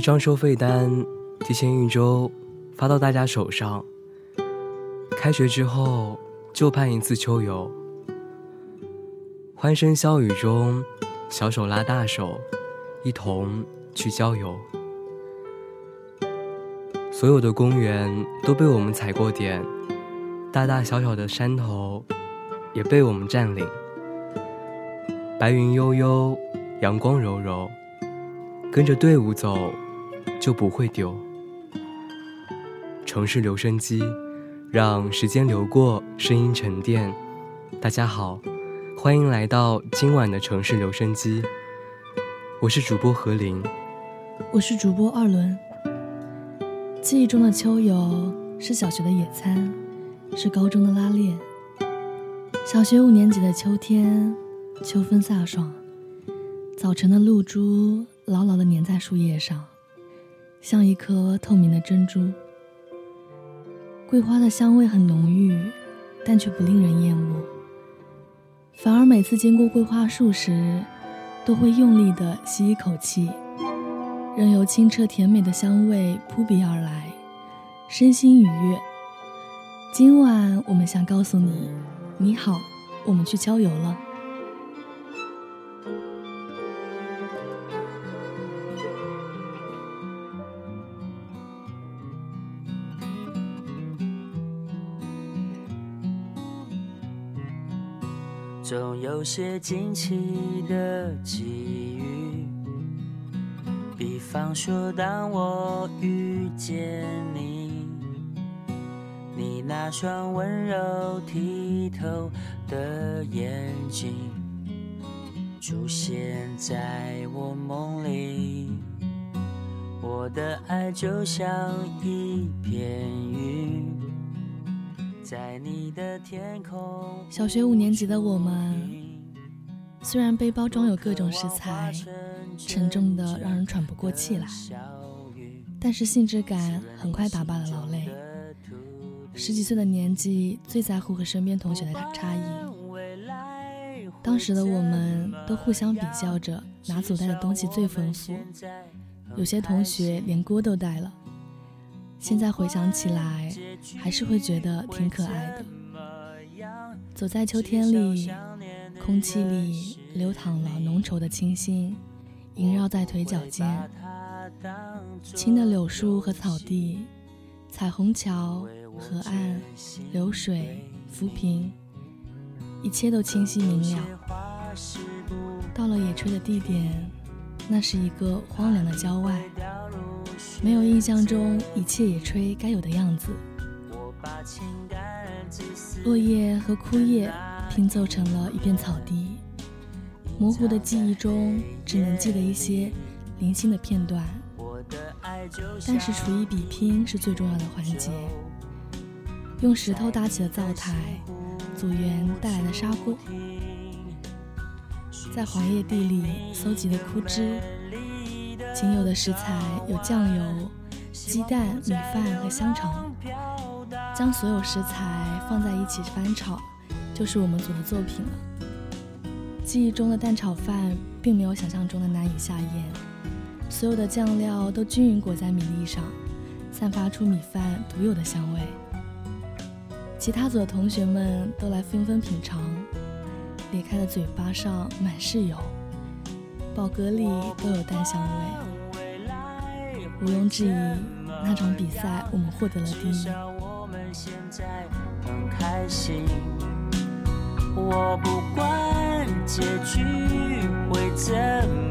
一张收费单，提前一周发到大家手上。开学之后就盼一次秋游，欢声笑语中，小手拉大手，一同去郊游。所有的公园都被我们踩过点，大大小小的山头也被我们占领。白云悠悠，阳光柔柔，跟着队伍走就不会丢。城市留声机，让时间流过，声音沉淀。大家好，欢迎来到今晚的城市留声机，我是主播何林，我是主播二轮。记忆中的秋游是小学的野餐，是高中的拉练。小学五年级的秋天，秋风飒爽，早晨的露珠牢牢的粘在树叶上，像一颗透明的珍珠。桂花的香味很浓郁，但却不令人厌恶。反而每次经过桂花树时，都会用力地吸一口气。任由清澈甜美的香味扑鼻而来，身心愉悦。今晚我们想告诉你，你好，我们去郊游了。有些惊奇的际遇。比方说，当我遇见你，你那双温柔剔透的眼睛出现在我梦里，我的爱就像一片云，在你的天空。小学五年级的我们，虽然背包装有各种食材。沉重的让人喘不过气来，但是兴致感很快打败了劳累。十几岁的年纪，最在乎和身边同学的差异。当时的我们都互相比较着哪组带的东西最丰富，有些同学连锅都带了。现在回想起来，还是会觉得挺可爱的。走在秋天里，空气里流淌了浓稠的清新。萦绕在腿脚间，青的柳树和草地，彩虹桥、河岸、流水、浮萍，一切都清晰明了。到了野炊的地点，那是一个荒凉的郊外，没有印象中一切野炊该有的样子。落叶和枯叶拼凑成了一片草地。模糊的记忆中，只能记得一些零星的片段。但是厨艺比拼是最重要的环节。用石头搭起了灶台，组员带来的砂锅，在黄叶地里搜集的枯枝，仅有的食材有酱油、鸡蛋、米饭和香肠。将所有食材放在一起翻炒，就是我们组的作品了。记忆中的蛋炒饭并没有想象中的难以下咽，所有的酱料都均匀裹在米粒上，散发出米饭独有的香味。其他组的同学们都来纷纷品尝，咧开的嘴巴上满是油，饱嗝里都有蛋香味。毋庸置疑，那场比赛我们获得了第一。我不管结局会怎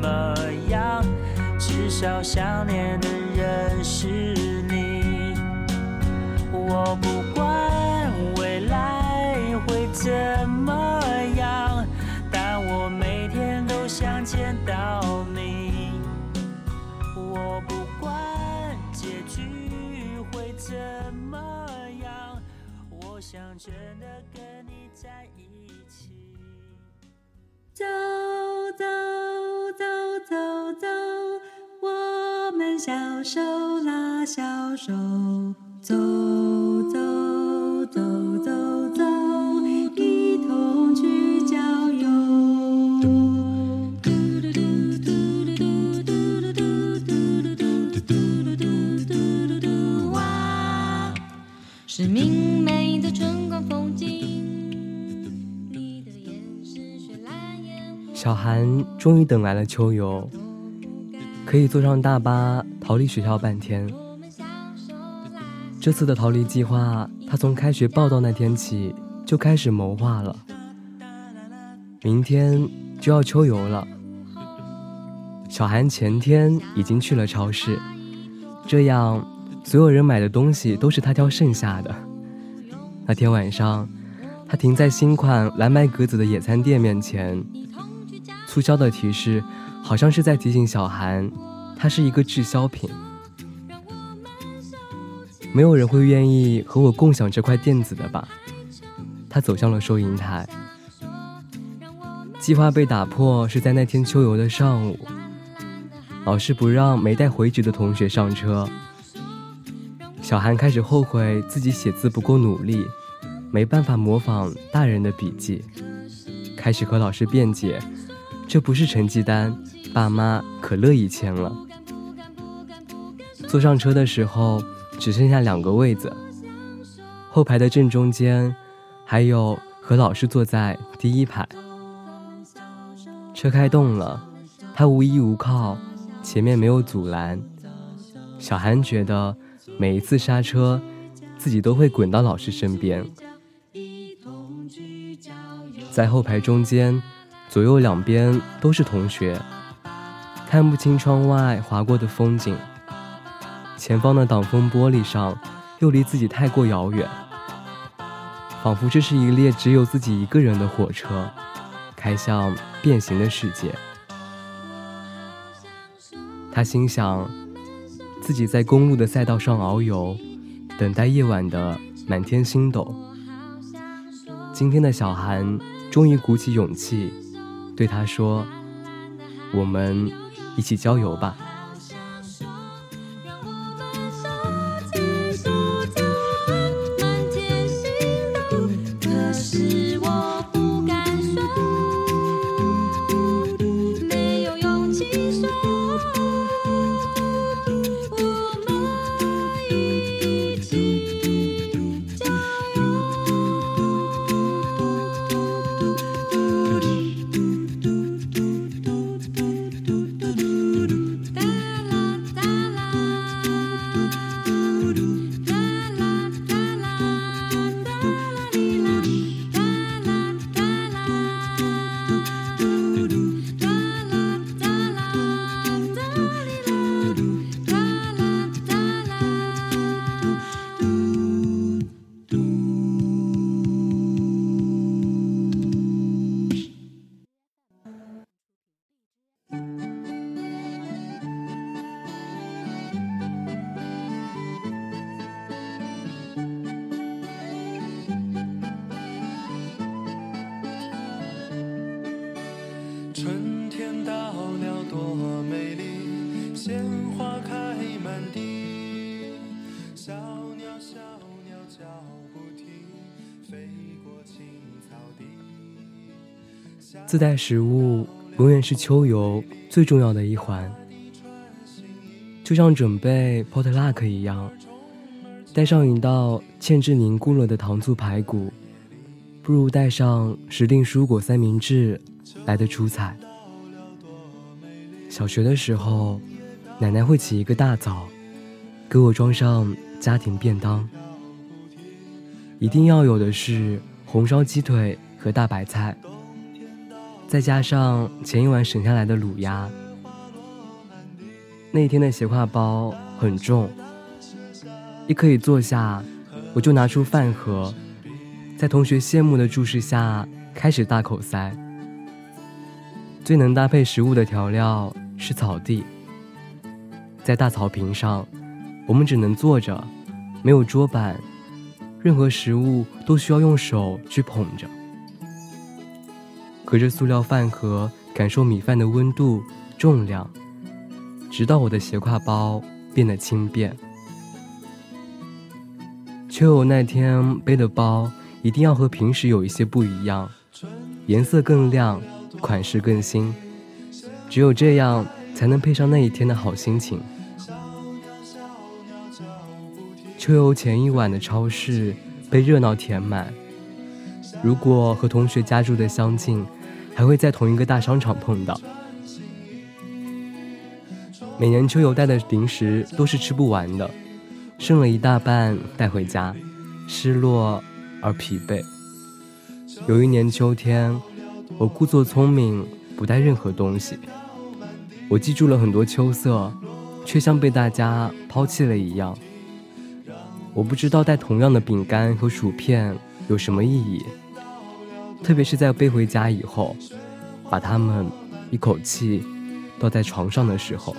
么样，至少想念的人是你。我不管未来会怎么样，但我每天都想见到你。我不管结局会怎么样，我想真的跟在一起。走走走走走，我们小手拉小手，走走走小韩终于等来了秋游，可以坐上大巴逃离学校半天。这次的逃离计划，他从开学报道那天起就开始谋划了。明天就要秋游了，小韩前天已经去了超市，这样所有人买的东西都是他挑剩下的。那天晚上，他停在新款蓝白格子的野餐垫面前。促销的提示，好像是在提醒小韩，它是一个滞销品。没有人会愿意和我共享这块垫子的吧？他走向了收银台。计划被打破是在那天秋游的上午，老师不让没带回执的同学上车。小韩开始后悔自己写字不够努力，没办法模仿大人的笔记，开始和老师辩解。这不是成绩单，爸妈可乐意签了。坐上车的时候，只剩下两个位子，后排的正中间，还有和老师坐在第一排。车开动了，他无依无靠，前面没有阻拦。小韩觉得每一次刹车，自己都会滚到老师身边。在后排中间。左右两边都是同学，看不清窗外划过的风景。前方的挡风玻璃上又离自己太过遥远，仿佛这是一列只有自己一个人的火车，开向变形的世界。他心想，自己在公路的赛道上遨游，等待夜晚的满天星斗。今天的小韩终于鼓起勇气。对他说：“我们一起郊游吧。”自带食物永远是秋游最重要的一环，就像准备 potluck 一样，带上一道芡汁凝固了的糖醋排骨，不如带上时令蔬果三明治来的出彩。小学的时候，奶奶会起一个大早，给我装上家庭便当，一定要有的是红烧鸡腿和大白菜。再加上前一晚省下来的卤鸭，那天的斜挎包很重，一可以坐下，我就拿出饭盒，在同学羡慕的注视下开始大口塞。最能搭配食物的调料是草地，在大草坪上，我们只能坐着，没有桌板，任何食物都需要用手去捧着。隔着塑料饭盒感受米饭的温度、重量，直到我的斜挎包变得轻便。秋游那天背的包一定要和平时有一些不一样，颜色更亮，款式更新，只有这样才能配上那一天的好心情。秋游前一晚的超市被热闹填满。如果和同学家住的相近，还会在同一个大商场碰到。每年秋游带的零食都是吃不完的，剩了一大半带回家，失落而疲惫。有一年秋天，我故作聪明，不带任何东西。我记住了很多秋色，却像被大家抛弃了一样。我不知道带同样的饼干和薯片有什么意义，特别是在背回家以后，把它们一口气倒在床上的时候。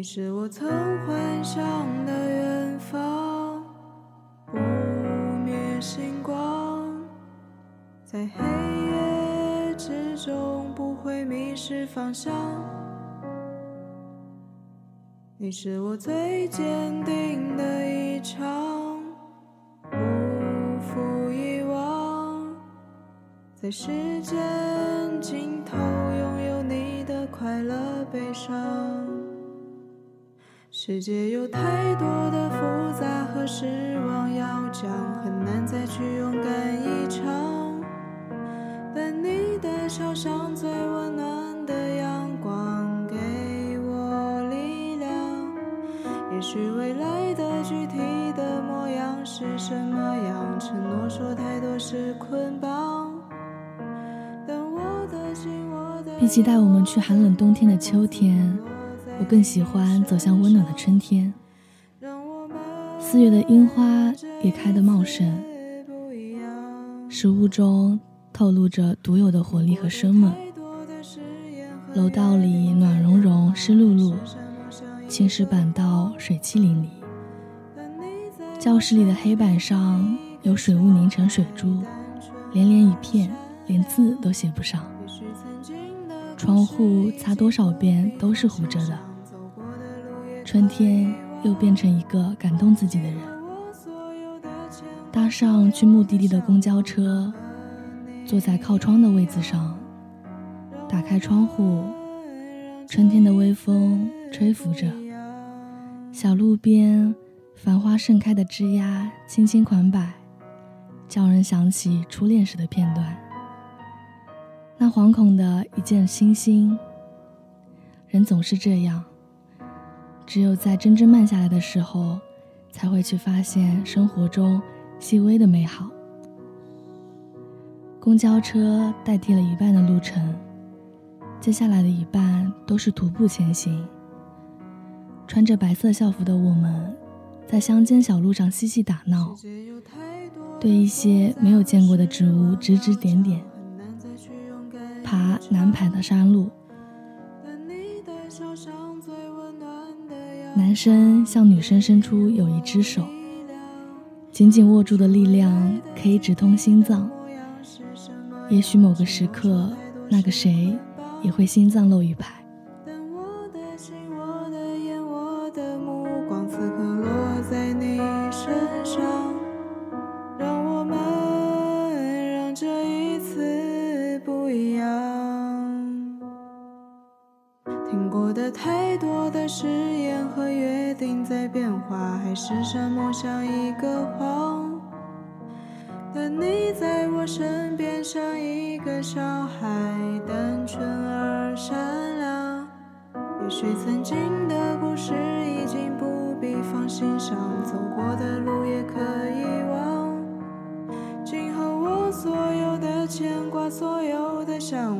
你是我曾幻想的远方，不灭星光，在黑夜之中不会迷失方向。你是我最坚定的一场，不负遗忘，在时间尽头拥有你的快乐悲伤。世界有太多的复杂和失望要讲，很难再去勇敢一场。但你的笑像最温暖的阳光，给我力量。也许未来的具体的模样是什么样，承诺说太多是捆绑。但我的心，我的比起带我们去寒冷冬天的秋天。我更喜欢走向温暖的春天，四月的樱花也开得茂盛，食物中透露着独有的活力和生猛。楼道里暖融融、湿漉漉，青石板道水汽淋漓。教室里的黑板上有水雾凝成水珠，连连一片，连字都写不上。窗户擦多少遍都是糊着的。春天又变成一个感动自己的人。搭上去目的地的公交车，坐在靠窗的位子上，打开窗户，春天的微风吹拂着，小路边繁花盛开的枝桠轻轻款摆，叫人想起初恋时的片段。那惶恐的一见星星，人总是这样。只有在真正慢下来的时候，才会去发现生活中细微的美好。公交车代替了一半的路程，接下来的一半都是徒步前行。穿着白色校服的我们，在乡间小路上嬉戏打闹，对一些没有见过的植物指指点点，爬难爬的山路。男生向女生伸出有一只手，紧紧握住的力量可以直通心脏。也许某个时刻，那个谁也会心脏漏一拍。必放心上，走过的路也可以忘。今后我所有的牵挂，所有的向往，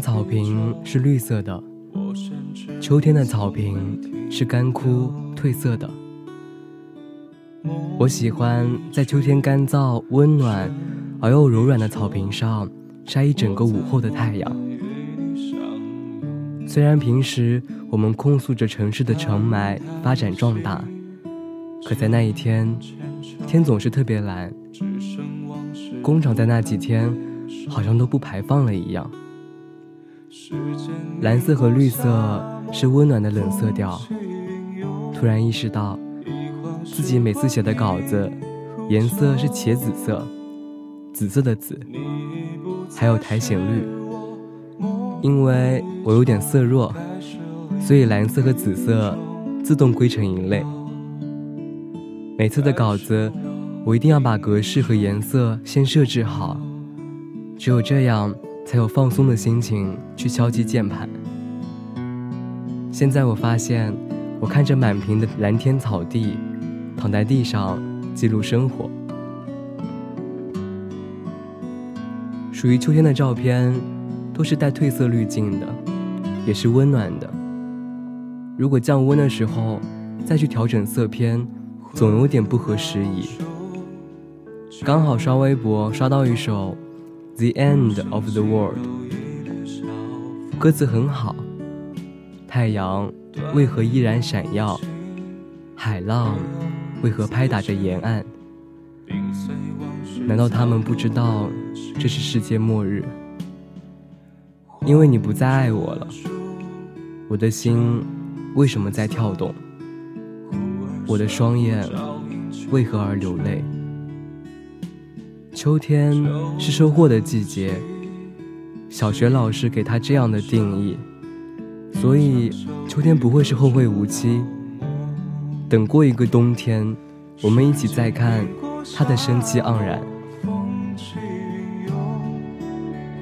草坪是绿色的，秋天的草坪是干枯褪色的。我喜欢在秋天干燥、温暖而又柔软的草坪上晒一整个午后的太阳。虽然平时我们控诉着城市的尘霾发展壮大，可在那一天，天总是特别蓝，工厂在那几天好像都不排放了一样。蓝色和绿色是温暖的冷色调。突然意识到，自己每次写的稿子颜色是茄紫色，紫色的紫，还有苔藓绿。因为我有点色弱，所以蓝色和紫色自动归成一类。每次的稿子，我一定要把格式和颜色先设置好，只有这样才有放松的心情去敲击键盘。现在我发现，我看着满屏的蓝天草地，躺在地上记录生活。属于秋天的照片，都是带褪色滤镜的，也是温暖的。如果降温的时候再去调整色偏，总有点不合时宜。刚好刷微博刷到一首《The End of the World》，歌词很好。太阳为何依然闪耀？海浪为何拍打着沿岸？难道他们不知道这是世界末日？因为你不再爱我了，我的心为什么在跳动？我的双眼为何而流泪？秋天是收获的季节，小学老师给他这样的定义，所以秋天不会是后会无期。等过一个冬天，我们一起再看它的生机盎然。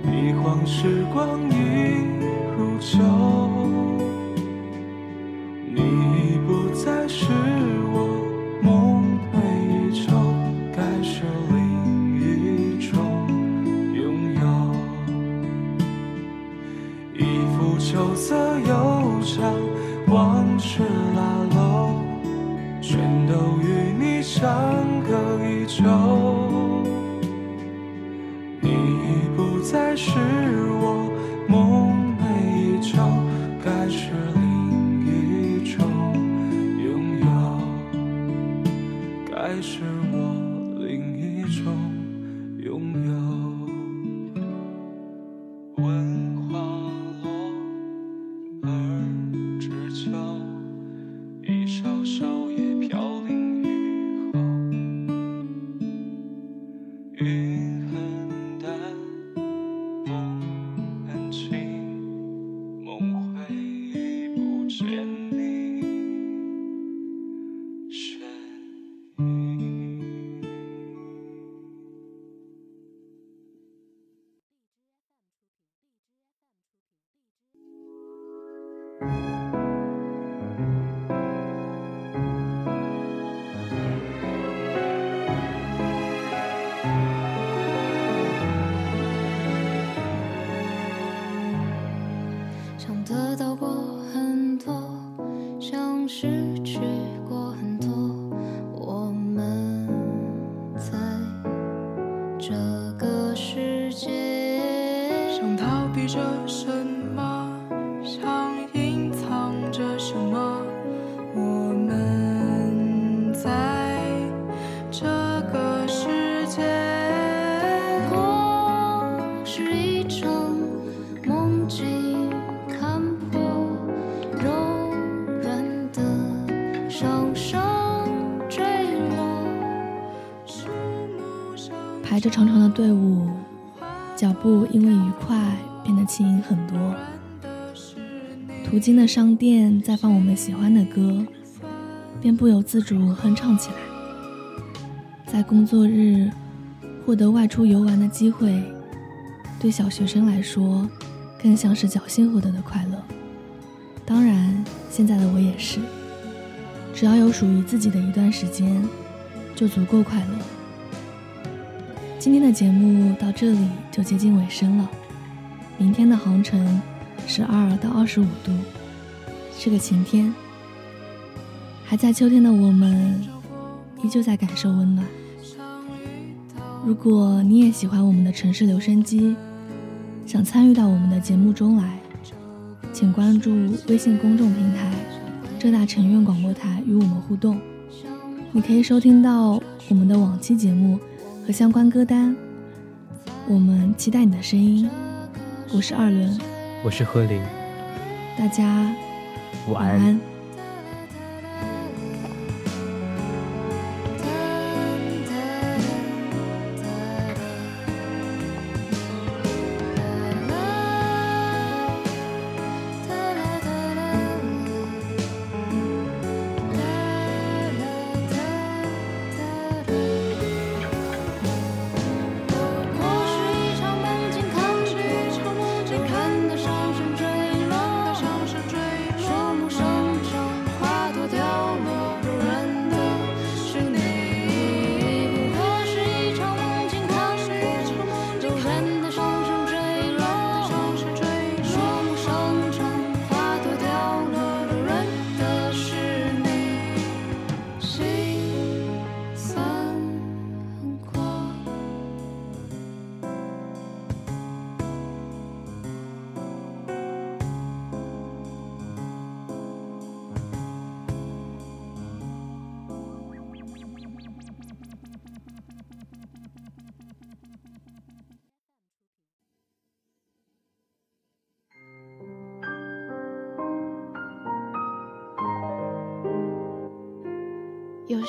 一晃时光已如秋。色悠长，往事拉拢，全都与你相隔已久。你已不再是排着长长的队伍，脚步因为愉快变得轻盈很多。途经的商店在放我们喜欢的歌，便不由自主哼唱起来。在工作日获得外出游玩的机会，对小学生来说，更像是侥幸获得的快乐。当然，现在的我也是。只要有属于自己的一段时间，就足够快乐。今天的节目到这里就接近尾声了。明天的航程十二到二十五度，是个晴天。还在秋天的我们，依旧在感受温暖。如果你也喜欢我们的城市留声机，想参与到我们的节目中来，请关注微信公众平台。浙大城院广播台与我们互动，你可以收听到我们的往期节目和相关歌单。我们期待你的声音。我是二轮，我是何林，大家晚安。有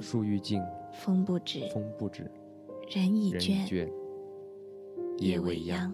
树欲静，风不止，风不止，人已倦，夜未央。